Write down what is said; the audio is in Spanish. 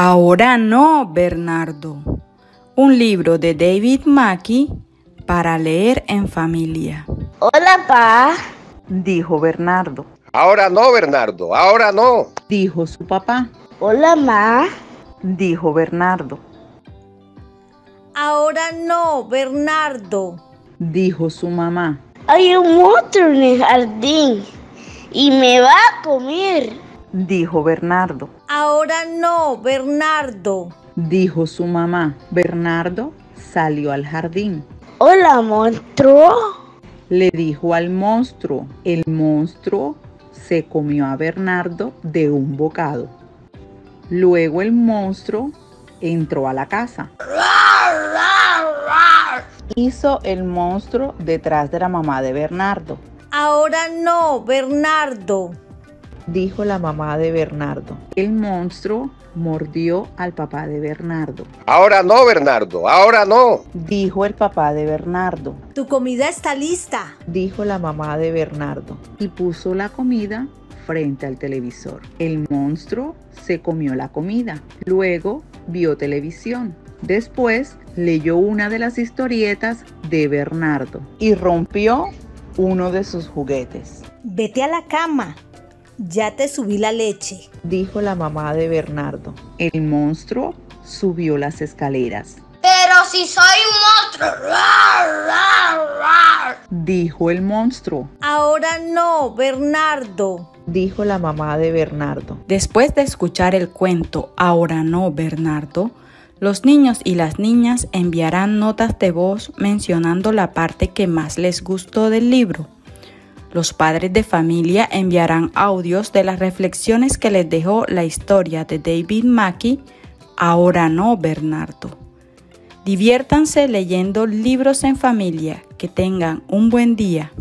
Ahora no, Bernardo. Un libro de David Mackey para leer en familia. Hola, pa. Dijo Bernardo. Ahora no, Bernardo, ahora no. Dijo su papá. Hola, ma. Dijo Bernardo. Ahora no, Bernardo. Dijo su mamá. Hay un monstruo en el jardín y me va a comer. Dijo Bernardo. Ahora no, Bernardo. Dijo su mamá. Bernardo salió al jardín. Hola, monstruo. Le dijo al monstruo. El monstruo se comió a Bernardo de un bocado. Luego el monstruo entró a la casa. Hizo el monstruo detrás de la mamá de Bernardo. Ahora no, Bernardo. Dijo la mamá de Bernardo. El monstruo mordió al papá de Bernardo. Ahora no, Bernardo, ahora no. Dijo el papá de Bernardo. Tu comida está lista. Dijo la mamá de Bernardo. Y puso la comida frente al televisor. El monstruo se comió la comida. Luego vio televisión. Después leyó una de las historietas de Bernardo y rompió uno de sus juguetes. Vete a la cama. Ya te subí la leche. Dijo la mamá de Bernardo. El monstruo subió las escaleras. Pero si soy un monstruo. Dijo el monstruo. Ahora no, Bernardo. Dijo la mamá de Bernardo. Después de escuchar el cuento Ahora no, Bernardo, los niños y las niñas enviarán notas de voz mencionando la parte que más les gustó del libro. Los padres de familia enviarán audios de las reflexiones que les dejó la historia de David Mackey, Ahora no, Bernardo. Diviértanse leyendo libros en familia. Que tengan un buen día.